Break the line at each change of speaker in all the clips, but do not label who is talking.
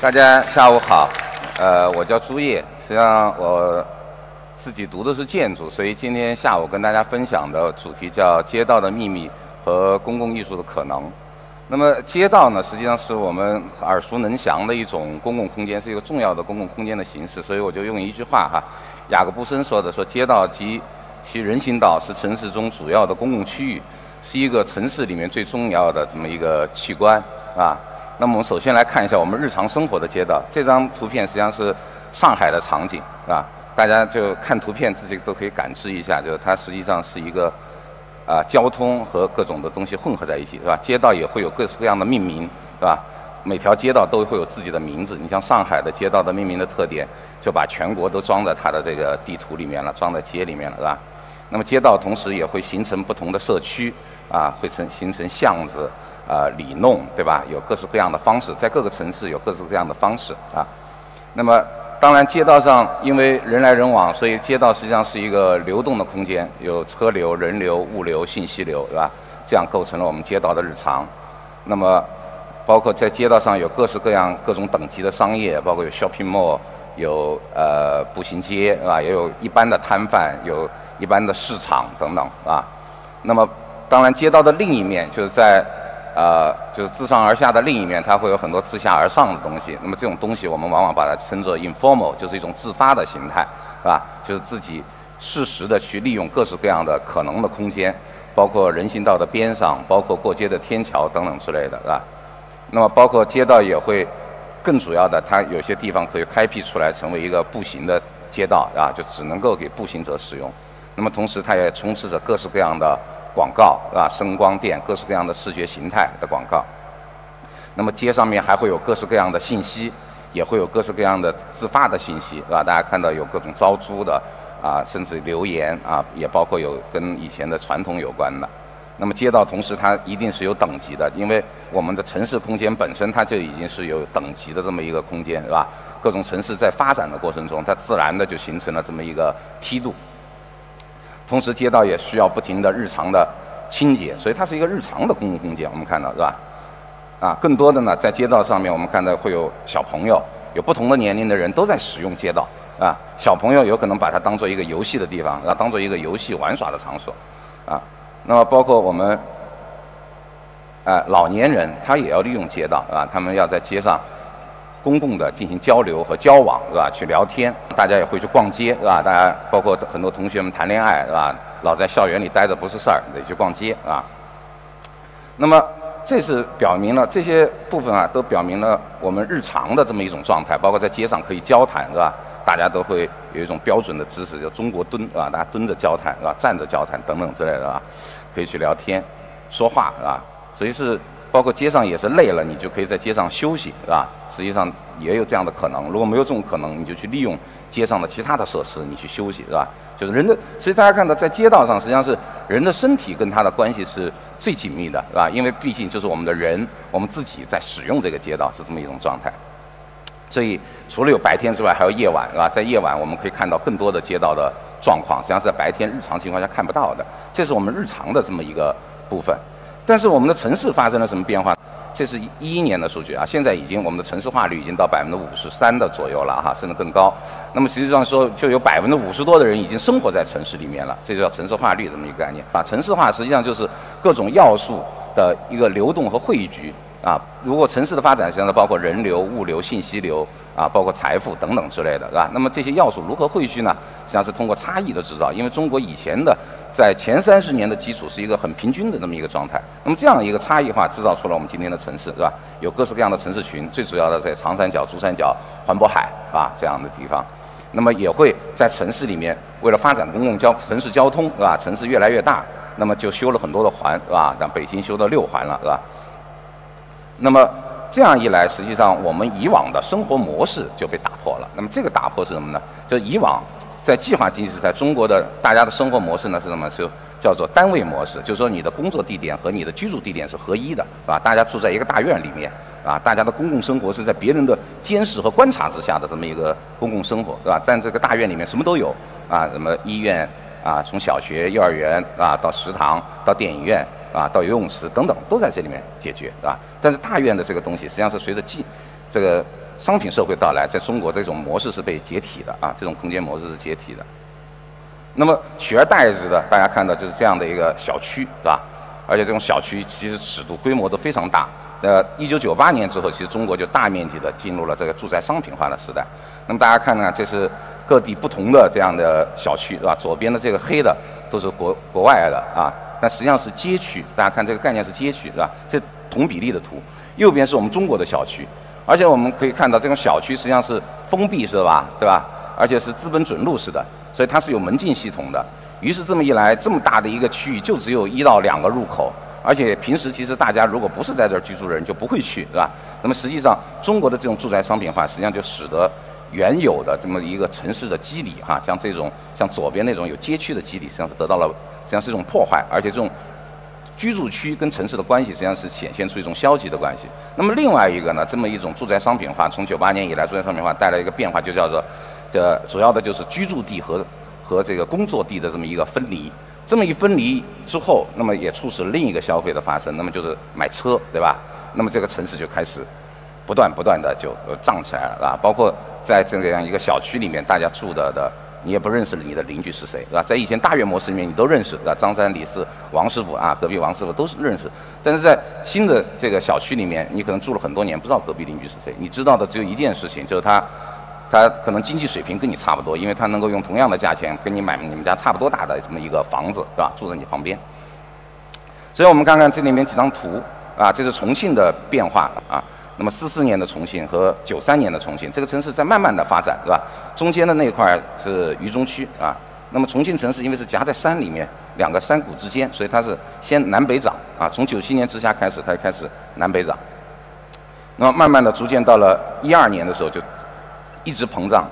大家下午好，呃，我叫朱烨，实际上我自己读的是建筑，所以今天下午跟大家分享的主题叫“街道的秘密和公共艺术的可能”。那么街道呢，实际上是我们耳熟能详的一种公共空间，是一个重要的公共空间的形式，所以我就用一句话哈，雅各布森说的说：“街道及其人行道是城市中主要的公共区域。”是一个城市里面最重要的这么一个器官啊。那么我们首先来看一下我们日常生活的街道。这张图片实际上是上海的场景是吧，大家就看图片自己都可以感知一下，就是它实际上是一个啊交通和各种的东西混合在一起，是吧？街道也会有各式各样的命名，是吧？每条街道都会有自己的名字。你像上海的街道的命名的特点，就把全国都装在它的这个地图里面了，装在街里面了，是吧？那么街道同时也会形成不同的社区。啊，会成形成巷子，啊里弄，对吧？有各式各样的方式，在各个城市有各式各样的方式啊。那么，当然街道上因为人来人往，所以街道实际上是一个流动的空间，有车流、人流、物流、信息流，对吧？这样构成了我们街道的日常。那么，包括在街道上有各式各样、各种等级的商业，包括有 shopping mall，有呃步行街，是吧？也有一般的摊贩，有一般的市场等等，啊。那么。当然，街道的另一面就是在，呃，就是自上而下的另一面，它会有很多自下而上的东西。那么这种东西，我们往往把它称作 informal，就是一种自发的形态，是吧？就是自己适时的去利用各式各样的可能的空间，包括人行道的边上，包括过街的天桥等等之类的，是吧？那么包括街道也会更主要的，它有些地方可以开辟出来成为一个步行的街道，啊，就只能够给步行者使用。那么同时，它也充斥着各式各样的。广告是吧？声光电，各式各样的视觉形态的广告。那么街上面还会有各式各样的信息，也会有各式各样的自发的信息，是吧？大家看到有各种招租的啊，甚至留言啊，也包括有跟以前的传统有关的。那么街道同时它一定是有等级的，因为我们的城市空间本身它就已经是有等级的这么一个空间，是吧？各种城市在发展的过程中，它自然的就形成了这么一个梯度。同时，街道也需要不停的日常的清洁，所以它是一个日常的公共空间。我们看到是吧？啊，更多的呢，在街道上面，我们看到会有小朋友，有不同的年龄的人都在使用街道啊。小朋友有可能把它当做一个游戏的地方，啊，当做一个游戏玩耍的场所啊。那么，包括我们，啊，老年人他也要利用街道，啊，他们要在街上。公共的进行交流和交往，是吧？去聊天，大家也会去逛街，是吧？大家包括很多同学们谈恋爱，是吧？老在校园里待着不是事儿，得去逛街，啊。那么，这是表明了这些部分啊，都表明了我们日常的这么一种状态，包括在街上可以交谈，是吧？大家都会有一种标准的姿势，叫中国蹲，是吧？大家蹲着交谈，是吧？站着交谈等等之类的，啊，可以去聊天、说话，是吧？所以是。包括街上也是累了，你就可以在街上休息，是吧？实际上也有这样的可能。如果没有这种可能，你就去利用街上的其他的设施，你去休息，是吧？就是人的，所以大家看到在街道上，实际上是人的身体跟它的关系是最紧密的，是吧？因为毕竟就是我们的人，我们自己在使用这个街道是这么一种状态。所以除了有白天之外，还有夜晚，是吧？在夜晚我们可以看到更多的街道的状况，实际上是在白天日常情况下看不到的。这是我们日常的这么一个部分。但是我们的城市发生了什么变化？这是一一年的数据啊，现在已经我们的城市化率已经到百分之五十三的左右了哈，甚至更高。那么实际上说，就有百分之五十多的人已经生活在城市里面了，这就叫城市化率这么一个概念啊。城市化实际上就是各种要素的一个流动和汇聚。啊，如果城市的发展实际上包括人流、物流、信息流啊，包括财富等等之类的，是吧？那么这些要素如何汇聚呢？实际上是通过差异的制造。因为中国以前的在前三十年的基础是一个很平均的那么一个状态。那么这样一个差异化制造出了我们今天的城市，是吧？有各式各样的城市群，最主要的在长三角、珠三角、环渤海啊这样的地方。那么也会在城市里面，为了发展公共交城市交通，是吧？城市越来越大，那么就修了很多的环，是吧？像北京修到六环了，是吧？那么这样一来，实际上我们以往的生活模式就被打破了。那么这个打破是什么呢？就是以往在计划经济时代，中国的大家的生活模式呢是什么？是叫做单位模式，就是说你的工作地点和你的居住地点是合一的，是吧？大家住在一个大院里面，啊，大家的公共生活是在别人的监视和观察之下的这么一个公共生活，是吧？在这个大院里面什么都有，啊，什么医院，啊，从小学、幼儿园，啊，到食堂，到电影院。啊，到游泳池等等都在这里面解决，是吧？但是大院的这个东西实际上是随着进这个商品社会到来，在中国这种模式是被解体的啊，这种空间模式是解体的。那么取而代之的，大家看到就是这样的一个小区，是吧？而且这种小区其实尺度规模都非常大。呃，一九九八年之后，其实中国就大面积的进入了这个住宅商品化的时代。那么大家看呢，这是各地不同的这样的小区，是吧？左边的这个黑的都是国国外的啊，但实际上是街区。大家看这个概念是街区，是吧？这同比例的图。右边是我们中国的小区，而且我们可以看到这种小区实际上是封闭式的吧，对吧？而且是资本准入式的，所以它是有门禁系统的。于是这么一来，这么大的一个区域就只有一到两个入口。而且平时其实大家如果不是在这儿居住的人就不会去，是吧？那么实际上中国的这种住宅商品化，实际上就使得原有的这么一个城市的机理，哈，像这种像左边那种有街区的机理，实际上是得到了实际上是一种破坏，而且这种居住区跟城市的关系实际上是显现出一种消极的关系。那么另外一个呢，这么一种住宅商品化，从九八年以来，住宅商品化带来一个变化，就叫做这主要的就是居住地和和这个工作地的这么一个分离。这么一分离之后，那么也促使另一个消费的发生，那么就是买车，对吧？那么这个城市就开始不断不断的就涨起来了，啊，包括在这样一个小区里面，大家住的的，你也不认识你的邻居是谁，是吧？在以前大院模式里面，你都认识，啊，张三李四王师傅啊，隔壁王师傅都是认识。但是在新的这个小区里面，你可能住了很多年，不知道隔壁邻居是谁，你知道的只有一件事情，就是他。他可能经济水平跟你差不多，因为他能够用同样的价钱跟你买你们家差不多大的这么一个房子，是吧？住在你旁边。所以我们看看这里面几张图啊，这是重庆的变化啊。那么四四年的重庆和九三年的重庆，这个城市在慢慢的发展，是吧？中间的那块是渝中区啊。那么重庆城市因为是夹在山里面，两个山谷之间，所以它是先南北涨啊。从九七年直辖开始，它就开始南北涨。那么慢慢的逐渐到了一二年的时候就。一直膨胀，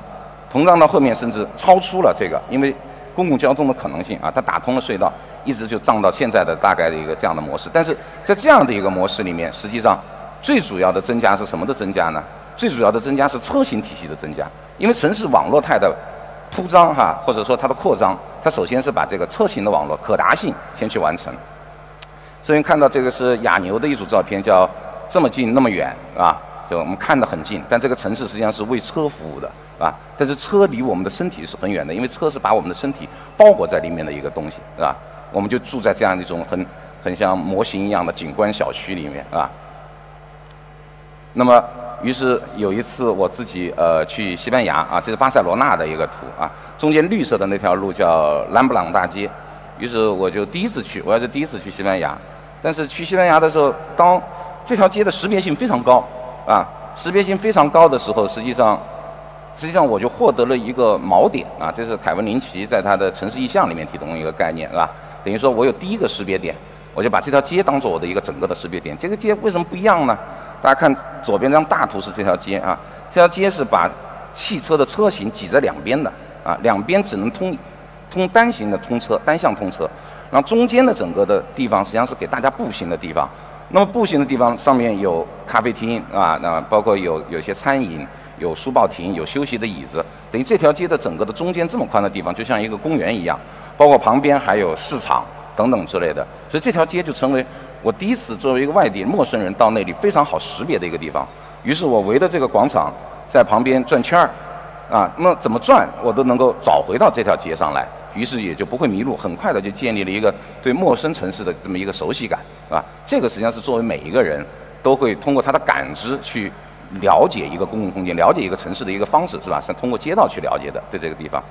膨胀到后面甚至超出了这个，因为公共交通的可能性啊，它打通了隧道，一直就涨到现在的大概的一个这样的模式。但是在这样的一个模式里面，实际上最主要的增加是什么的增加呢？最主要的增加是车型体系的增加，因为城市网络态的铺张哈，或者说它的扩张，它首先是把这个车型的网络可达性先去完成。所以看到这个是亚牛的一组照片，叫这么近那么远，啊。就我们看得很近，但这个城市实际上是为车服务的，啊，但是车离我们的身体是很远的，因为车是把我们的身体包裹在里面的一个东西，是吧？我们就住在这样一种很很像模型一样的景观小区里面，是吧。那么，于是有一次我自己呃去西班牙啊，这是巴塞罗那的一个图啊，中间绿色的那条路叫兰布朗大街，于是我就第一次去，我要是第一次去西班牙，但是去西班牙的时候，当这条街的识别性非常高。啊，识别性非常高的时候，实际上，实际上我就获得了一个锚点啊，这是凯文林奇在他的城市意象里面提供的一个概念，是吧？等于说我有第一个识别点，我就把这条街当做我的一个整个的识别点。这个街为什么不一样呢？大家看左边这张大图是这条街啊，这条街是把汽车的车型挤在两边的啊，两边只能通通单行的通车，单向通车，然后中间的整个的地方实际上是给大家步行的地方。那么步行的地方上面有咖啡厅啊，那包括有有些餐饮，有书报亭，有休息的椅子，等于这条街的整个的中间这么宽的地方，就像一个公园一样，包括旁边还有市场。等等之类的，所以这条街就成为我第一次作为一个外地陌生人到那里非常好识别的一个地方。于是我围着这个广场在旁边转圈儿，啊，那么怎么转我都能够找回到这条街上来。于是也就不会迷路，很快的就建立了一个对陌生城市的这么一个熟悉感，是吧？这个实际上是作为每一个人都会通过他的感知去了解一个公共空间、了解一个城市的一个方式，是吧？是通过街道去了解的，对这个地方。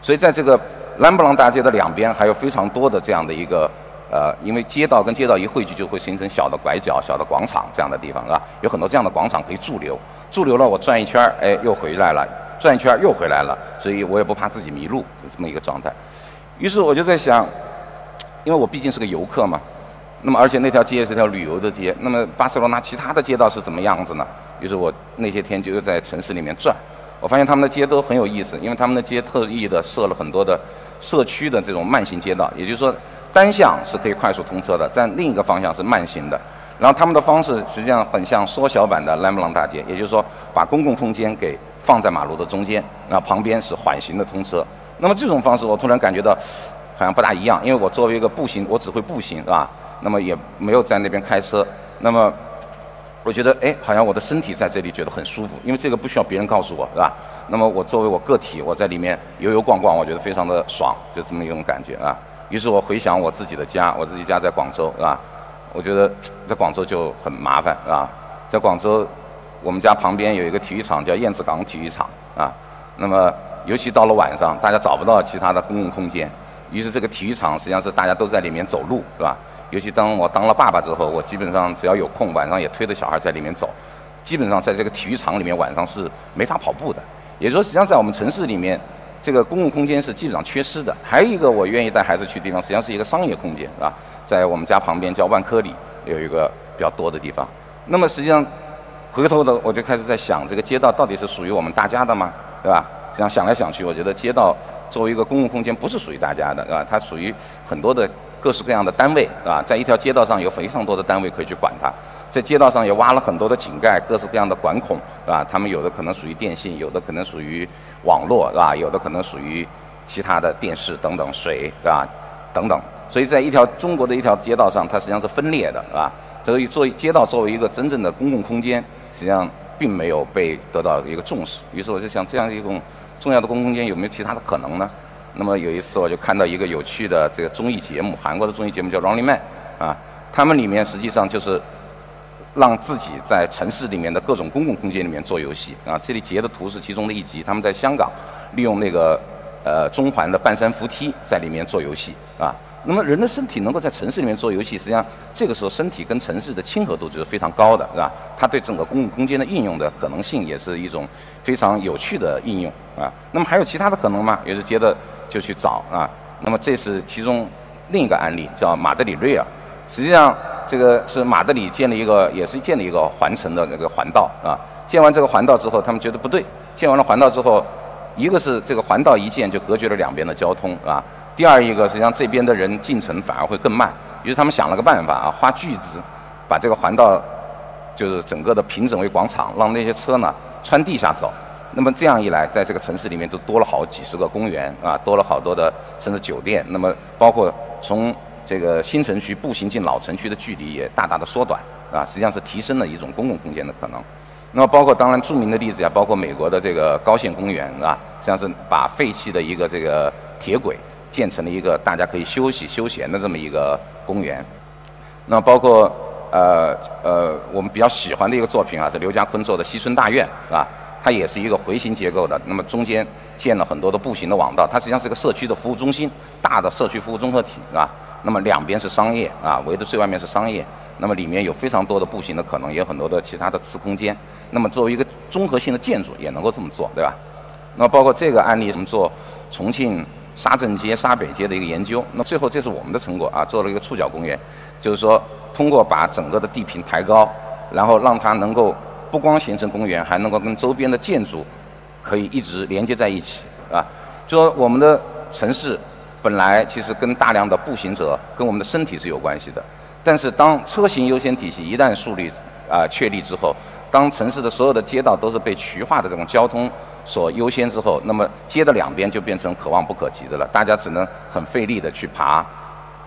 所以在这个兰布朗大街的两边还有非常多的这样的一个呃，因为街道跟街道一汇聚，就会形成小的拐角、小的广场这样的地方，是吧？有很多这样的广场可以驻留，驻留了我转一圈儿，哎，又回来了。转一圈又回来了，所以我也不怕自己迷路，是这么一个状态。于是我就在想，因为我毕竟是个游客嘛，那么而且那条街是条旅游的街，那么巴塞罗那其他的街道是怎么样子呢？于是我那些天就又在城市里面转，我发现他们的街都很有意思，因为他们的街特意的设了很多的社区的这种慢行街道，也就是说单向是可以快速通车的，在另一个方向是慢行的。然后他们的方式实际上很像缩小版的兰布朗大街，也就是说把公共空间给放在马路的中间，然后旁边是缓行的通车。那么这种方式，我突然感觉到好像不大一样，因为我作为一个步行，我只会步行，是吧？那么也没有在那边开车。那么我觉得哎，好像我的身体在这里觉得很舒服，因为这个不需要别人告诉我，是吧？那么我作为我个体，我在里面游游逛逛，我觉得非常的爽，就这么一种感觉啊。于是我回想我自己的家，我自己家在广州，是吧？我觉得在广州就很麻烦，是吧？在广州，我们家旁边有一个体育场叫燕子港体育场啊。那么尤其到了晚上，大家找不到其他的公共空间，于是这个体育场实际上是大家都在里面走路，是吧？尤其当我当了爸爸之后，我基本上只要有空，晚上也推着小孩在里面走。基本上在这个体育场里面晚上是没法跑步的。也就是说，实际上在我们城市里面，这个公共空间是基本上缺失的。还有一个我愿意带孩子去的地方，实际上是一个商业空间，是吧？在我们家旁边叫万科里有一个比较多的地方。那么实际上，回头的我就开始在想，这个街道到底是属于我们大家的吗？对吧？实际上想来想去，我觉得街道作为一个公共空间不是属于大家的，是吧？它属于很多的各式各样的单位，是吧？在一条街道上有非常多的单位可以去管它。在街道上也挖了很多的井盖，各式各样的管孔，是吧？他们有的可能属于电信，有的可能属于网络，是吧？有的可能属于其他的电视等等，水，是吧？等等。所以在一条中国的一条街道上，它实际上是分裂的，是吧？所以作为街道作为一个真正的公共空间，实际上并没有被得到一个重视。于是我就想，这样一种重要的公共空间有没有其他的可能呢？那么有一次我就看到一个有趣的这个综艺节目，韩国的综艺节目叫《Running Man》，啊，他们里面实际上就是。让自己在城市里面的各种公共空间里面做游戏啊！这里截的图是其中的一集，他们在香港利用那个呃中环的半山扶梯在里面做游戏啊。那么人的身体能够在城市里面做游戏，实际上这个时候身体跟城市的亲和度就是非常高的，是吧？它对整个公共空间的应用的可能性也是一种非常有趣的应用啊。那么还有其他的可能吗？也是接着就去找啊。那么这是其中另一个案例，叫马德里瑞尔，实际上。这个是马德里建了一个，也是建了一个环城的那个环道啊。建完这个环道之后，他们觉得不对。建完了环道之后，一个是这个环道一建就隔绝了两边的交通啊。第二一个，实际上这边的人进城反而会更慢。于是他们想了个办法啊，花巨资把这个环道就是整个的平整为广场，让那些车呢穿地下走。那么这样一来，在这个城市里面都多了好几十个公园啊，多了好多的甚至酒店。那么包括从这个新城区步行进老城区的距离也大大的缩短，啊，实际上是提升了一种公共空间的可能。那么包括当然著名的例子呀，包括美国的这个高线公园，啊，实际上是把废弃的一个这个铁轨建成了一个大家可以休息休闲的这么一个公园。那包括呃呃我们比较喜欢的一个作品啊，是刘家坤做的西村大院，是吧？它也是一个回形结构的，那么中间建了很多的步行的网道，它实际上是个社区的服务中心，大的社区服务综合体，是吧？那么两边是商业啊，围的最外面是商业，那么里面有非常多的步行的可能，也有很多的其他的次空间。那么作为一个综合性的建筑，也能够这么做，对吧？那包括这个案例，我们做重庆沙镇街、沙北街的一个研究。那最后这是我们的成果啊，做了一个触角公园，就是说通过把整个的地坪抬高，然后让它能够不光形成公园，还能够跟周边的建筑可以一直连接在一起，啊，就说我们的城市。本来其实跟大量的步行者跟我们的身体是有关系的，但是当车型优先体系一旦树立啊确立之后，当城市的所有的街道都是被渠化的这种交通所优先之后，那么街的两边就变成可望不可及的了，大家只能很费力的去爬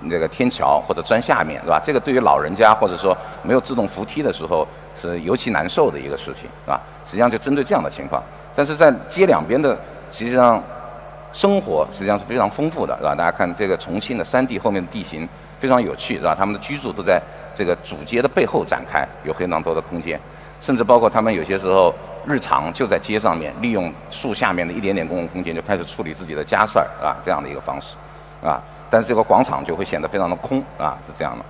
这个天桥或者砖下面，是吧？这个对于老人家或者说没有自动扶梯的时候是尤其难受的一个事情，是吧？实际上就针对这样的情况，但是在街两边的实际上。生活实际上是非常丰富的，是吧？大家看这个重庆的山地后面的地形非常有趣，是吧？他们的居住都在这个主街的背后展开，有非常多的空间，甚至包括他们有些时候日常就在街上面，利用树下面的一点点公共空间就开始处理自己的家事儿，啊，这样的一个方式，啊，但是这个广场就会显得非常的空，啊，是这样的。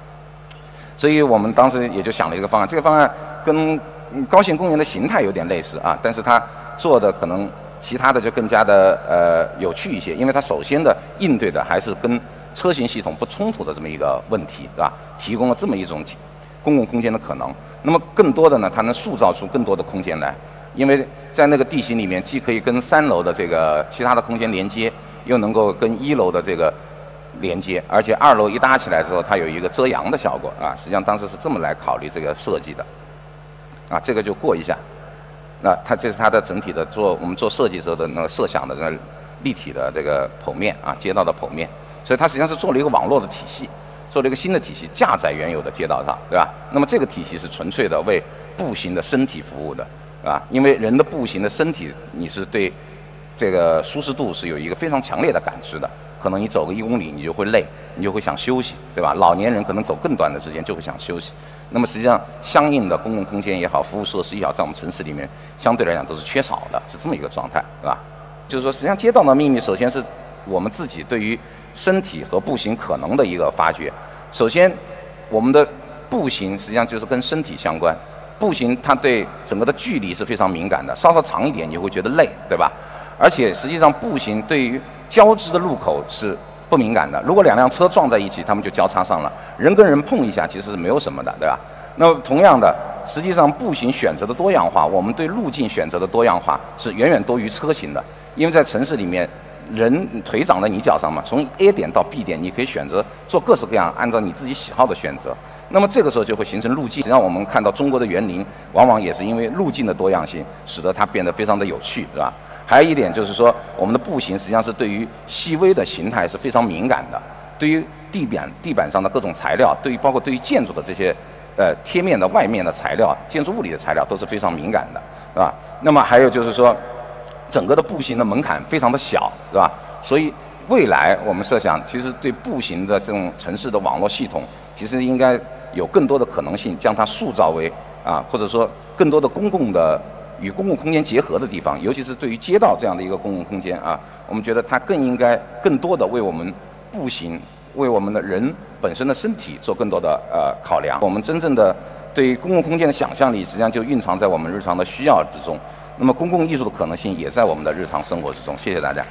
所以我们当时也就想了一个方案，这个方案跟高新公园的形态有点类似啊，但是它做的可能。其他的就更加的呃有趣一些，因为它首先的应对的还是跟车型系统不冲突的这么一个问题，是吧？提供了这么一种公共空间的可能。那么更多的呢，它能塑造出更多的空间来，因为在那个地形里面，既可以跟三楼的这个其他的空间连接，又能够跟一楼的这个连接，而且二楼一搭起来之后，它有一个遮阳的效果啊。实际上当时是这么来考虑这个设计的，啊，这个就过一下。那它这是它的整体的做我们做设计时候的那个设想的那个立体的这个剖面啊，街道的剖面，所以它实际上是做了一个网络的体系。做了一个新的体系，架在原有的街道上，对吧？那么这个体系是纯粹的为步行的身体服务的，啊，因为人的步行的身体，你是对这个舒适度是有一个非常强烈的感知的。可能你走个一公里，你就会累，你就会想休息，对吧？老年人可能走更短的时间就会想休息。那么实际上，相应的公共空间也好，服务设施也好，在我们城市里面相对来讲都是缺少的，是这么一个状态，对吧？就是说，实际上街道的秘密，首先是我们自己对于身体和步行可能的一个发掘。首先，我们的步行实际上就是跟身体相关，步行它对整个的距离是非常敏感的，稍稍长一点你会觉得累，对吧？而且实际上步行对于交织的路口是不敏感的。如果两辆车撞在一起，他们就交叉上了。人跟人碰一下，其实是没有什么的，对吧？那么同样的，实际上步行选择的多样化，我们对路径选择的多样化是远远多于车型的。因为在城市里面，人腿长在你脚上嘛，从 A 点到 B 点，你可以选择做各式各样按照你自己喜好的选择。那么这个时候就会形成路径，让我们看到中国的园林，往往也是因为路径的多样性，使得它变得非常的有趣，是吧？还有一点就是说，我们的步行实际上是对于细微的形态是非常敏感的，对于地板地板上的各种材料，对于包括对于建筑的这些呃贴面的外面的材料，建筑物里的材料都是非常敏感的，是吧？那么还有就是说，整个的步行的门槛非常的小，是吧？所以未来我们设想，其实对步行的这种城市的网络系统，其实应该有更多的可能性，将它塑造为啊，或者说更多的公共的。与公共空间结合的地方，尤其是对于街道这样的一个公共空间啊，我们觉得它更应该更多的为我们步行，为我们的人本身的身体做更多的呃考量。我们真正的对公共空间的想象力，实际上就蕴藏在我们日常的需要之中。那么，公共艺术的可能性也在我们的日常生活之中。谢谢大家。